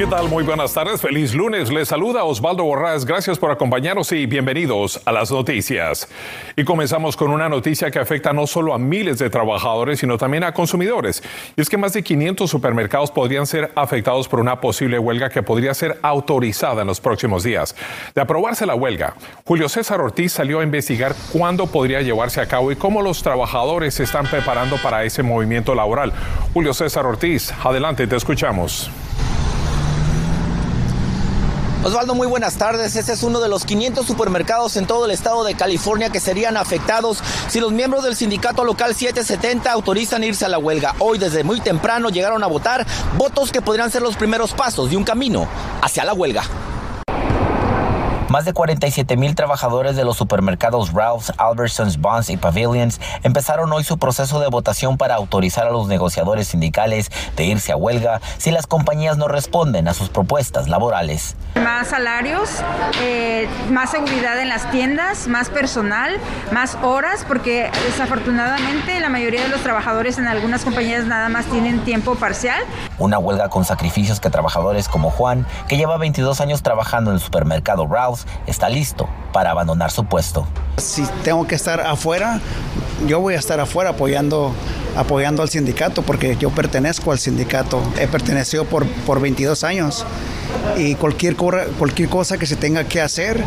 ¿Qué tal? Muy buenas tardes, feliz lunes. Les saluda Osvaldo Borrás. Gracias por acompañarnos y bienvenidos a las noticias. Y comenzamos con una noticia que afecta no solo a miles de trabajadores, sino también a consumidores. Y es que más de 500 supermercados podrían ser afectados por una posible huelga que podría ser autorizada en los próximos días. De aprobarse la huelga, Julio César Ortiz salió a investigar cuándo podría llevarse a cabo y cómo los trabajadores se están preparando para ese movimiento laboral. Julio César Ortiz, adelante, te escuchamos. Osvaldo, muy buenas tardes. Este es uno de los 500 supermercados en todo el estado de California que serían afectados si los miembros del sindicato local 770 autorizan irse a la huelga. Hoy desde muy temprano llegaron a votar votos que podrían ser los primeros pasos de un camino hacia la huelga. Más de 47 mil trabajadores de los supermercados Ralph's, Albertsons, Bonds y Pavilions empezaron hoy su proceso de votación para autorizar a los negociadores sindicales de irse a huelga si las compañías no responden a sus propuestas laborales. Más salarios, eh, más seguridad en las tiendas, más personal, más horas, porque desafortunadamente la mayoría de los trabajadores en algunas compañías nada más tienen tiempo parcial. Una huelga con sacrificios que trabajadores como Juan, que lleva 22 años trabajando en el supermercado Ralph's, está listo para abandonar su puesto. Si tengo que estar afuera, yo voy a estar afuera apoyando, apoyando al sindicato porque yo pertenezco al sindicato. He pertenecido por, por 22 años y cualquier, cualquier cosa que se tenga que hacer,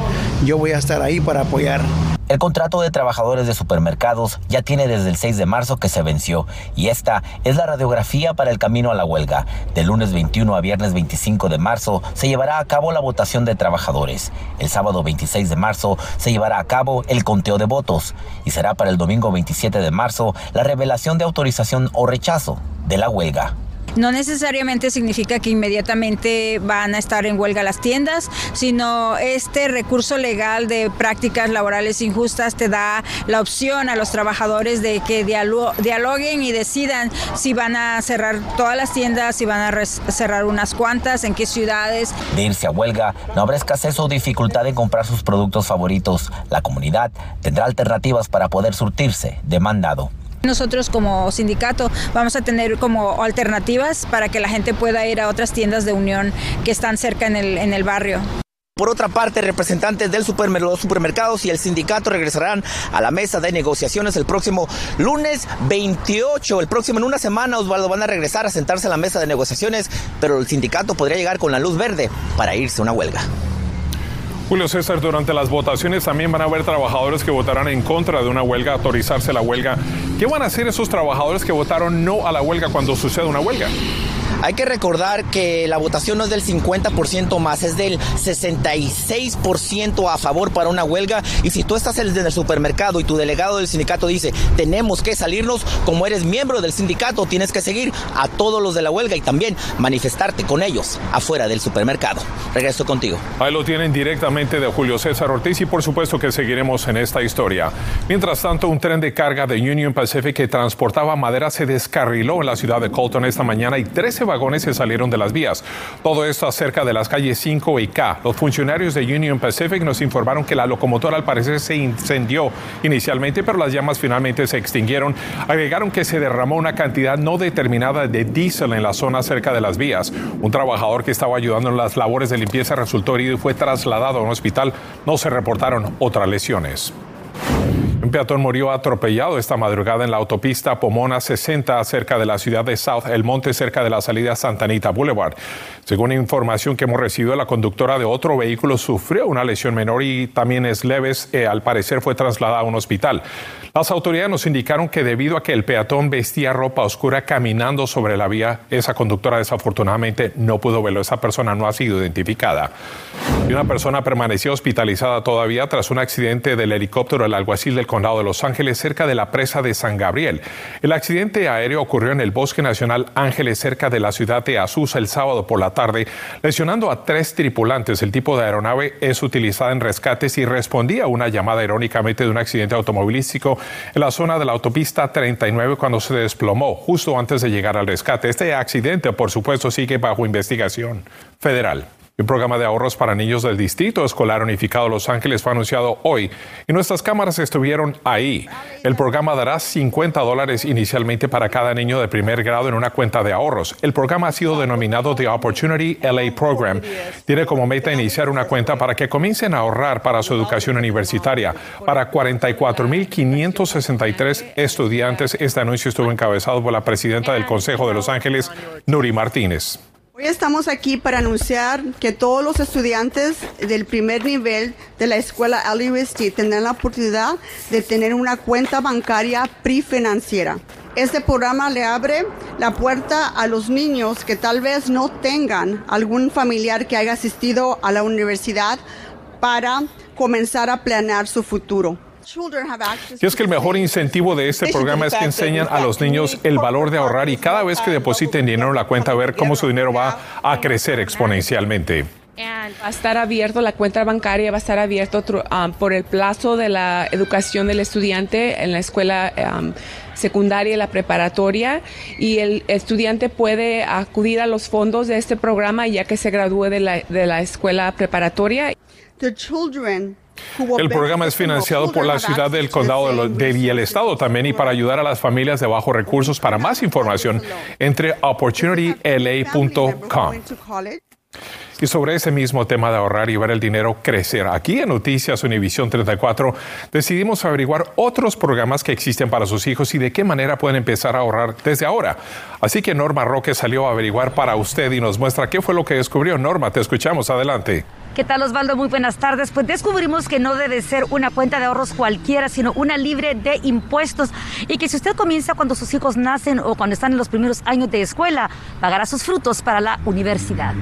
yo voy a estar ahí para apoyar. El contrato de trabajadores de supermercados ya tiene desde el 6 de marzo que se venció y esta es la radiografía para el camino a la huelga. De lunes 21 a viernes 25 de marzo se llevará a cabo la votación de trabajadores. El sábado 26 de marzo se llevará a cabo el conteo de votos y será para el domingo 27 de marzo la revelación de autorización o rechazo de la huelga. No necesariamente significa que inmediatamente van a estar en huelga las tiendas, sino este recurso legal de prácticas laborales injustas te da la opción a los trabajadores de que dialoguen y decidan si van a cerrar todas las tiendas, si van a cerrar unas cuantas, en qué ciudades. De irse a huelga, no habrá escasez o dificultad en comprar sus productos favoritos. La comunidad tendrá alternativas para poder surtirse de mandado. Nosotros como sindicato vamos a tener como alternativas para que la gente pueda ir a otras tiendas de unión que están cerca en el, en el barrio. Por otra parte, representantes del supermercado, supermercados y el sindicato regresarán a la mesa de negociaciones el próximo lunes 28. El próximo, en una semana, Osvaldo, van a regresar a sentarse a la mesa de negociaciones, pero el sindicato podría llegar con la luz verde para irse a una huelga. Julio César, durante las votaciones también van a haber trabajadores que votarán en contra de una huelga, autorizarse la huelga. ¿Qué van a hacer esos trabajadores que votaron no a la huelga cuando suceda una huelga? Hay que recordar que la votación no es del 50% más, es del 66% a favor para una huelga. Y si tú estás en el supermercado y tu delegado del sindicato dice, tenemos que salirnos, como eres miembro del sindicato, tienes que seguir a todos los de la huelga y también manifestarte con ellos afuera del supermercado. Regreso contigo. Ahí lo tienen directamente de Julio César Ortiz y por supuesto que seguiremos en esta historia. Mientras tanto, un tren de carga de Union Pacific que transportaba madera se descarriló en la ciudad de Colton esta mañana y 13 se salieron de las vías. Todo esto acerca de las calles 5 y K. Los funcionarios de Union Pacific nos informaron que la locomotora al parecer se incendió inicialmente, pero las llamas finalmente se extinguieron. Agregaron que se derramó una cantidad no determinada de diésel en la zona cerca de las vías. Un trabajador que estaba ayudando en las labores de limpieza resultó herido y fue trasladado a un hospital. No se reportaron otras lesiones. Peatón murió atropellado esta madrugada en la autopista Pomona 60 cerca de la ciudad de South El Monte, cerca de la salida Santa Anita Boulevard. Según información que hemos recibido, la conductora de otro vehículo sufrió una lesión menor y también es leves. Eh, al parecer fue trasladada a un hospital. Las autoridades nos indicaron que debido a que el peatón vestía ropa oscura caminando sobre la vía, esa conductora desafortunadamente no pudo verlo. Esa persona no ha sido identificada. Y una persona permaneció hospitalizada todavía tras un accidente del helicóptero del alguacil del de Los Ángeles cerca de la presa de San Gabriel. El accidente aéreo ocurrió en el Bosque Nacional Ángeles cerca de la ciudad de Azusa el sábado por la tarde, lesionando a tres tripulantes. El tipo de aeronave es utilizada en rescates y respondía a una llamada irónicamente de un accidente automovilístico en la zona de la autopista 39 cuando se desplomó justo antes de llegar al rescate. Este accidente, por supuesto, sigue bajo investigación federal. Un programa de ahorros para niños del Distrito Escolar Unificado Los Ángeles fue anunciado hoy y nuestras cámaras estuvieron ahí. El programa dará 50 dólares inicialmente para cada niño de primer grado en una cuenta de ahorros. El programa ha sido denominado The Opportunity LA Program. Tiene como meta iniciar una cuenta para que comiencen a ahorrar para su educación universitaria. Para 44.563 estudiantes, este anuncio estuvo encabezado por la presidenta del Consejo de Los Ángeles, Nuri Martínez. Hoy estamos aquí para anunciar que todos los estudiantes del primer nivel de la escuela LUSD tendrán la oportunidad de tener una cuenta bancaria prefinanciera. Este programa le abre la puerta a los niños que tal vez no tengan algún familiar que haya asistido a la universidad para comenzar a planear su futuro. Y es que el mejor incentivo de este programa es que enseñan a los niños el valor de ahorrar y cada vez que depositen dinero en la cuenta ver cómo su dinero va a crecer exponencialmente. Va a estar abierto, la cuenta bancaria va a estar abierto um, por el plazo de la educación del estudiante en la escuela um, secundaria y la preparatoria y el estudiante puede acudir a los fondos de este programa ya que se gradúe de la, de la escuela preparatoria. The children el programa es financiado por la ciudad del condado de, y el estado también y para ayudar a las familias de bajos recursos. Para más información, entre opportunityla.com. Y sobre ese mismo tema de ahorrar y ver el dinero crecer, aquí en Noticias Univisión 34 decidimos averiguar otros programas que existen para sus hijos y de qué manera pueden empezar a ahorrar desde ahora. Así que Norma Roque salió a averiguar para usted y nos muestra qué fue lo que descubrió. Norma, te escuchamos. Adelante. ¿Qué tal Osvaldo? Muy buenas tardes. Pues descubrimos que no debe ser una cuenta de ahorros cualquiera, sino una libre de impuestos y que si usted comienza cuando sus hijos nacen o cuando están en los primeros años de escuela, pagará sus frutos para la universidad.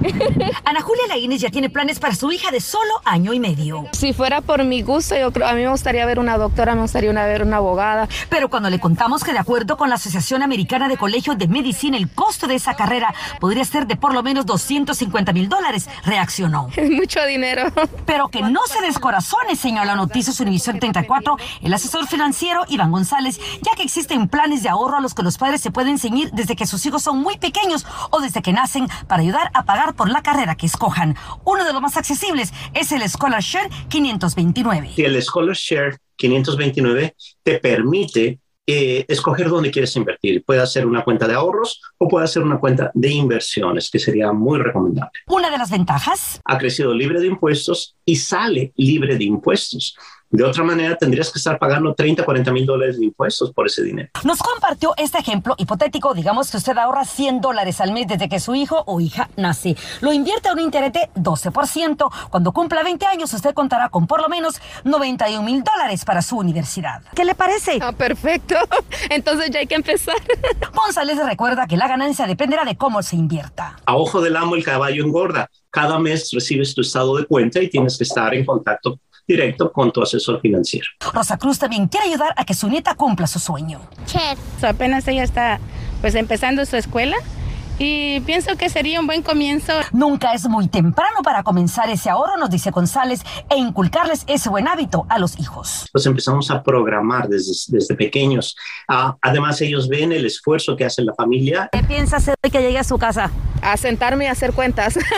Ana Julia Laínez ya tiene planes para su hija de solo año y medio. Si fuera por mi gusto, yo creo, a mí me gustaría ver una doctora, me gustaría ver una abogada. Pero cuando le contamos que de acuerdo con la Asociación Americana de Colegios de Medicina, el costo de esa carrera podría ser de por lo menos 250 mil dólares, reaccionó. Es mucho dinero. Pero que no se descorazone, señala Noticias Univisión 34, el asesor financiero Iván González, ya que existen planes de ahorro a los que los padres se pueden seguir desde que sus hijos son muy pequeños o desde que nacen para ayudar a pagar por la carrera que escojan. Uno de los más accesibles es el Scholarshare 529. El Scholarshare 529 te permite eh, escoger dónde quieres invertir. Puede ser una cuenta de ahorros o puede ser una cuenta de inversiones, que sería muy recomendable. Una de las ventajas. Ha crecido libre de impuestos y sale libre de impuestos. De otra manera, tendrías que estar pagando 30, 40 mil dólares de impuestos por ese dinero. Nos compartió este ejemplo hipotético. Digamos que usted ahorra 100 dólares al mes desde que su hijo o hija nace. Lo invierte a un interés de 12%. Cuando cumpla 20 años, usted contará con por lo menos 91 mil dólares para su universidad. ¿Qué le parece? Ah, perfecto. Entonces ya hay que empezar. González recuerda que la ganancia dependerá de cómo se invierta. A ojo del amo, el caballo engorda. Cada mes recibes tu estado de cuenta y tienes que estar en contacto directo con tu asesor financiero. Rosa Cruz también quiere ayudar a que su nieta cumpla su sueño. Chef. apenas ella está pues empezando su escuela y pienso que sería un buen comienzo. Nunca es muy temprano para comenzar ese ahorro, nos dice González, e inculcarles ese buen hábito a los hijos. Pues empezamos a programar desde, desde pequeños. Ah, además, ellos ven el esfuerzo que hace la familia. ¿Qué piensa hacer de que llegue a su casa? A sentarme y hacer cuentas.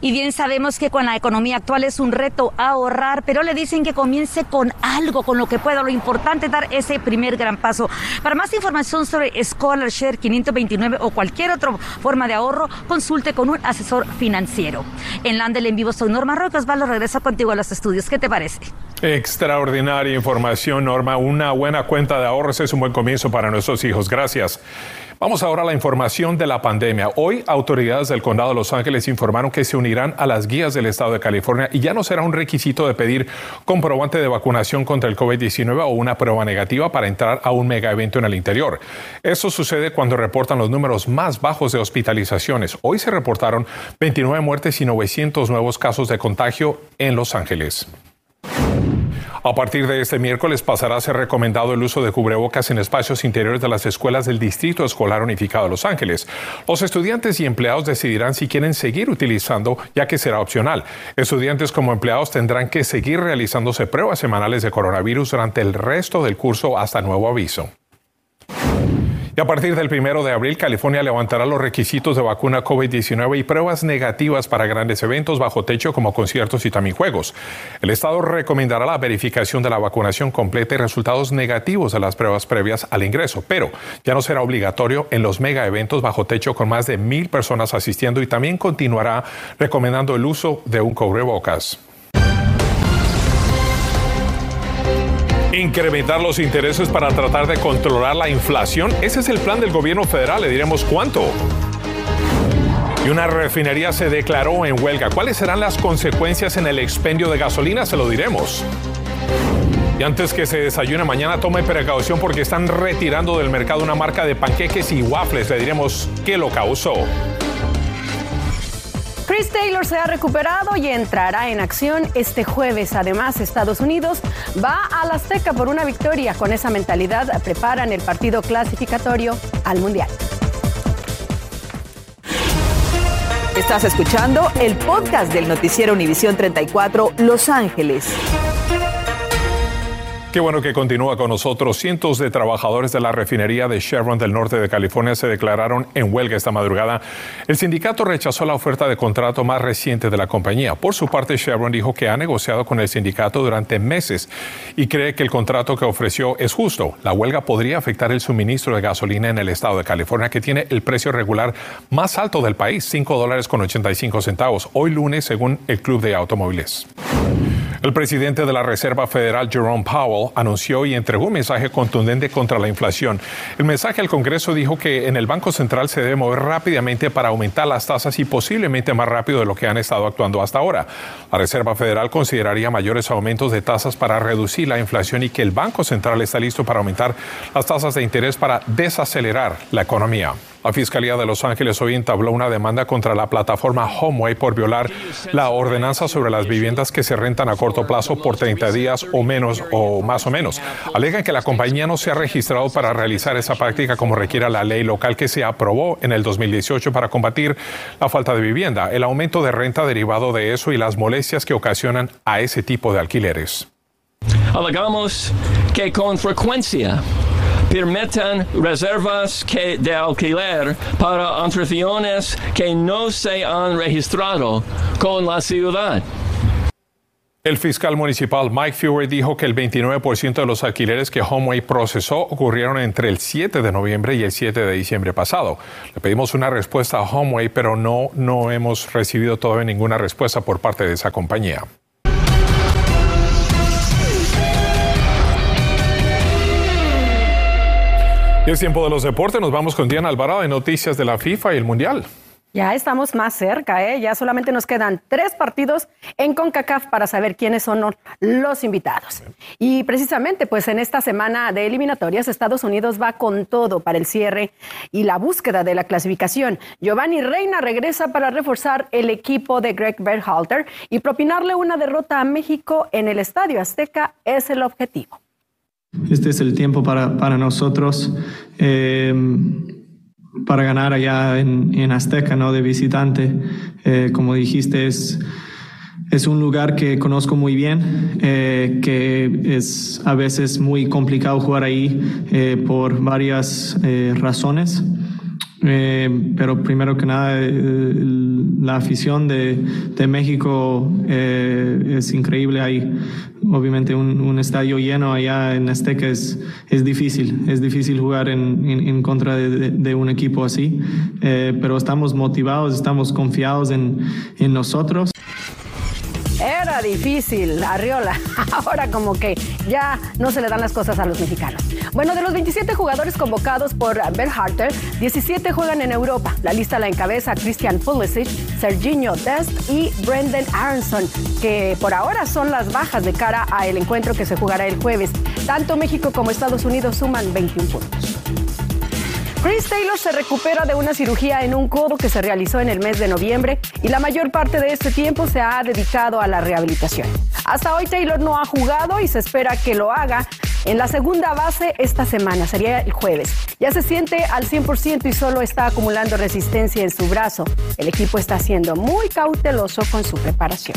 Y bien sabemos que con la economía actual es un reto ahorrar, pero le dicen que comience con algo, con lo que pueda. Lo importante es dar ese primer gran paso. Para más información sobre Scholarshare 529 o cualquier otra forma de ahorro, consulte con un asesor financiero. En Landel en vivo soy Norma Roque. Osvaldo, regreso contigo a los estudios. ¿Qué te parece? Extraordinaria información, Norma. Una buena cuenta de ahorros es un buen comienzo para nuestros hijos. Gracias. Vamos ahora a la información de la pandemia. Hoy, autoridades del condado de Los Ángeles informaron que se unirán a las guías del estado de California y ya no será un requisito de pedir comprobante de vacunación contra el COVID-19 o una prueba negativa para entrar a un mega evento en el interior. Eso sucede cuando reportan los números más bajos de hospitalizaciones. Hoy se reportaron 29 muertes y 900 nuevos casos de contagio en Los Ángeles. A partir de este miércoles pasará a ser recomendado el uso de cubrebocas en espacios interiores de las escuelas del Distrito Escolar Unificado de Los Ángeles. Los estudiantes y empleados decidirán si quieren seguir utilizando, ya que será opcional. Estudiantes como empleados tendrán que seguir realizándose pruebas semanales de coronavirus durante el resto del curso hasta nuevo aviso. Y a partir del primero de abril, California levantará los requisitos de vacuna COVID-19 y pruebas negativas para grandes eventos bajo techo como conciertos y también juegos. El Estado recomendará la verificación de la vacunación completa y resultados negativos de las pruebas previas al ingreso, pero ya no será obligatorio en los mega eventos bajo techo con más de mil personas asistiendo y también continuará recomendando el uso de un cubrebocas. Incrementar los intereses para tratar de controlar la inflación. Ese es el plan del gobierno federal, le diremos cuánto. Y una refinería se declaró en huelga. ¿Cuáles serán las consecuencias en el expendio de gasolina? Se lo diremos. Y antes que se desayune mañana, tome precaución porque están retirando del mercado una marca de panqueques y waffles. Le diremos qué lo causó. Chris Taylor se ha recuperado y entrará en acción este jueves. Además, Estados Unidos va a la Azteca por una victoria. Con esa mentalidad preparan el partido clasificatorio al Mundial. Estás escuchando el podcast del noticiero Univisión 34 Los Ángeles. Qué bueno que continúa con nosotros. Cientos de trabajadores de la refinería de Chevron del norte de California se declararon en huelga esta madrugada. El sindicato rechazó la oferta de contrato más reciente de la compañía. Por su parte, Chevron dijo que ha negociado con el sindicato durante meses y cree que el contrato que ofreció es justo. La huelga podría afectar el suministro de gasolina en el estado de California, que tiene el precio regular más alto del país, 5 dólares con 85 centavos, hoy lunes, según el Club de Automóviles. El presidente de la Reserva Federal, Jerome Powell, anunció y entregó un mensaje contundente contra la inflación. El mensaje al Congreso dijo que en el Banco Central se debe mover rápidamente para aumentar las tasas y posiblemente más rápido de lo que han estado actuando hasta ahora. La Reserva Federal consideraría mayores aumentos de tasas para reducir la inflación y que el Banco Central está listo para aumentar las tasas de interés para desacelerar la economía. La Fiscalía de Los Ángeles hoy entabló una demanda contra la plataforma Homeway por violar la ordenanza sobre las viviendas que se rentan a corto plazo por 30 días o menos o más o menos. Alegan que la compañía no se ha registrado para realizar esa práctica como requiere la ley local que se aprobó en el 2018 para combatir la falta de vivienda, el aumento de renta derivado de eso y las molestias que ocasionan a ese tipo de alquileres. Alegamos que con frecuencia permitan reservas que de alquiler para anfitriones que no se han registrado con la ciudad. El fiscal municipal Mike Fury dijo que el 29% de los alquileres que Homeway procesó ocurrieron entre el 7 de noviembre y el 7 de diciembre pasado. Le pedimos una respuesta a Homeway, pero no, no hemos recibido todavía ninguna respuesta por parte de esa compañía. Y es tiempo de los deportes. Nos vamos con Diana Alvarado de Noticias de la FIFA y el Mundial. Ya estamos más cerca, ¿eh? Ya solamente nos quedan tres partidos en CONCACAF para saber quiénes son los invitados. Y precisamente, pues en esta semana de eliminatorias, Estados Unidos va con todo para el cierre y la búsqueda de la clasificación. Giovanni Reina regresa para reforzar el equipo de Greg Berhalter y propinarle una derrota a México en el Estadio Azteca es el objetivo. Este es el tiempo para, para nosotros eh, para ganar allá en, en, Azteca, ¿no? De visitante. Eh, como dijiste, es, es un lugar que conozco muy bien, eh, que es a veces muy complicado jugar ahí por varias razones. Eh, pero primero que nada, eh, la afición de, de México eh, es increíble. Hay obviamente un, un, estadio lleno allá en Azteca es, es difícil, es difícil jugar en, en, contra de, de, un equipo así, pero estamos motivados, estamos confiados en, en nosotros. Era difícil, Arriola. Ahora como que ya no se le dan las cosas a los mexicanos. Bueno, de los 27 jugadores convocados por Harter, 17 juegan en Europa. La lista la encabeza Christian Pulisic, Serginho Dest y Brendan Aronson, que por ahora son las bajas de cara al encuentro que se jugará el jueves. Tanto México como Estados Unidos suman 21 puntos. Chris Taylor se recupera de una cirugía en un codo que se realizó en el mes de noviembre y la mayor parte de este tiempo se ha dedicado a la rehabilitación. Hasta hoy Taylor no ha jugado y se espera que lo haga en la segunda base esta semana, sería el jueves. Ya se siente al 100% y solo está acumulando resistencia en su brazo. El equipo está siendo muy cauteloso con su preparación.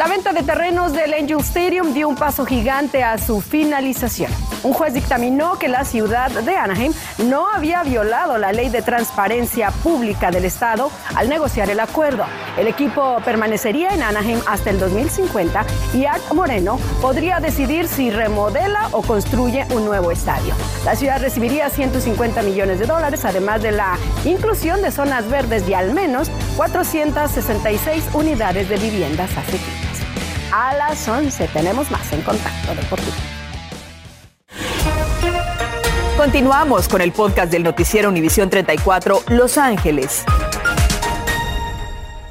La venta de terrenos del Angel Stadium dio un paso gigante a su finalización. Un juez dictaminó que la ciudad de Anaheim no había violado la ley de transparencia pública del Estado al negociar el acuerdo. El equipo permanecería en Anaheim hasta el 2050 y Art Moreno podría decidir si remodela o construye un nuevo estadio. La ciudad recibiría 150 millones de dólares, además de la inclusión de zonas verdes y al menos 466 unidades de viviendas asequibles. A las 11 tenemos más en Contacto Deportivo. Continuamos con el podcast del noticiero Univisión 34 Los Ángeles.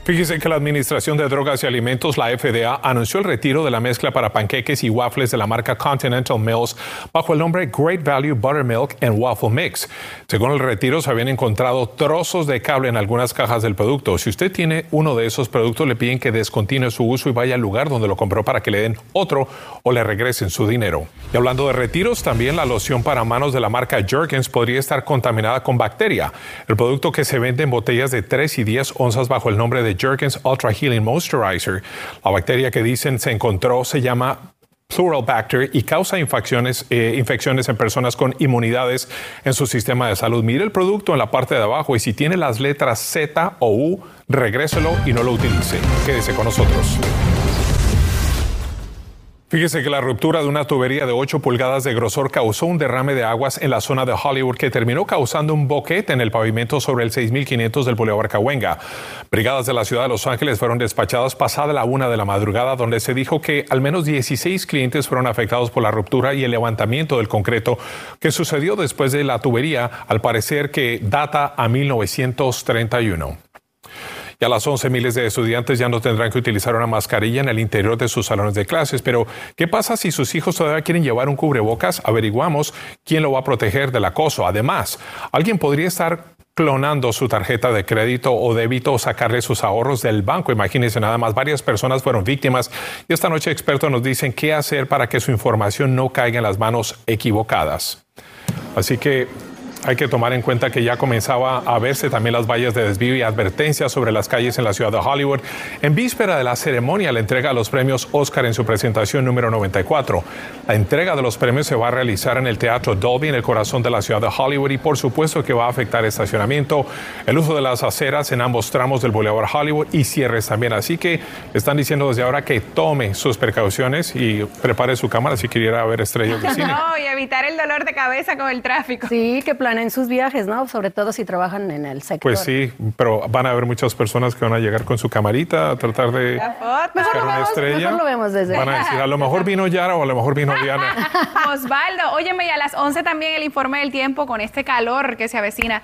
Fíjese que la Administración de Drogas y Alimentos, la FDA, anunció el retiro de la mezcla para panqueques y waffles de la marca Continental Mills bajo el nombre Great Value Buttermilk and Waffle Mix. Según el retiro, se habían encontrado trozos de cable en algunas cajas del producto. Si usted tiene uno de esos productos, le piden que descontinúe su uso y vaya al lugar donde lo compró para que le den otro o le regresen su dinero. Y hablando de retiros, también la loción para manos de la marca Jergens podría estar contaminada con bacteria. El producto que se vende en botellas de 3 y 10 onzas bajo el nombre de Jergens Ultra Healing Moisturizer. La bacteria que dicen se encontró se llama Plural Bacter y causa infecciones, eh, infecciones en personas con inmunidades en su sistema de salud. Mire el producto en la parte de abajo y si tiene las letras Z o U, regréselo y no lo utilice. Quédese con nosotros. Fíjese que la ruptura de una tubería de 8 pulgadas de grosor causó un derrame de aguas en la zona de Hollywood que terminó causando un boquete en el pavimento sobre el 6500 del Boulevard Cahuenga. Brigadas de la ciudad de Los Ángeles fueron despachadas pasada la una de la madrugada, donde se dijo que al menos 16 clientes fueron afectados por la ruptura y el levantamiento del concreto que sucedió después de la tubería, al parecer que data a 1931. Y a las 11 miles de estudiantes ya no tendrán que utilizar una mascarilla en el interior de sus salones de clases. Pero, ¿qué pasa si sus hijos todavía quieren llevar un cubrebocas? Averiguamos quién lo va a proteger del acoso. Además, alguien podría estar clonando su tarjeta de crédito o débito o sacarle sus ahorros del banco. Imagínense nada más, varias personas fueron víctimas y esta noche expertos nos dicen qué hacer para que su información no caiga en las manos equivocadas. Así que hay que tomar en cuenta que ya comenzaba a verse también las vallas de desvío y advertencias sobre las calles en la ciudad de Hollywood en víspera de la ceremonia la entrega de los premios Oscar en su presentación número 94. La entrega de los premios se va a realizar en el Teatro Dolby en el corazón de la ciudad de Hollywood y por supuesto que va a afectar estacionamiento, el uso de las aceras en ambos tramos del Boulevard Hollywood y cierres también. Así que están diciendo desde ahora que tome sus precauciones y prepare su cámara si quisiera ver estrellas de cine. No, y evitar el dolor de cabeza con el tráfico. Sí, que en sus viajes, ¿no? Sobre todo si trabajan en el sector. Pues sí, pero van a haber muchas personas que van a llegar con su camarita a tratar de mejor lo, una estrella. Mejor lo vemos desde Van a decir, a lo mejor vino Yara o a lo mejor vino Diana. Osvaldo, óyeme, y a las 11 también el informe del tiempo con este calor que se avecina.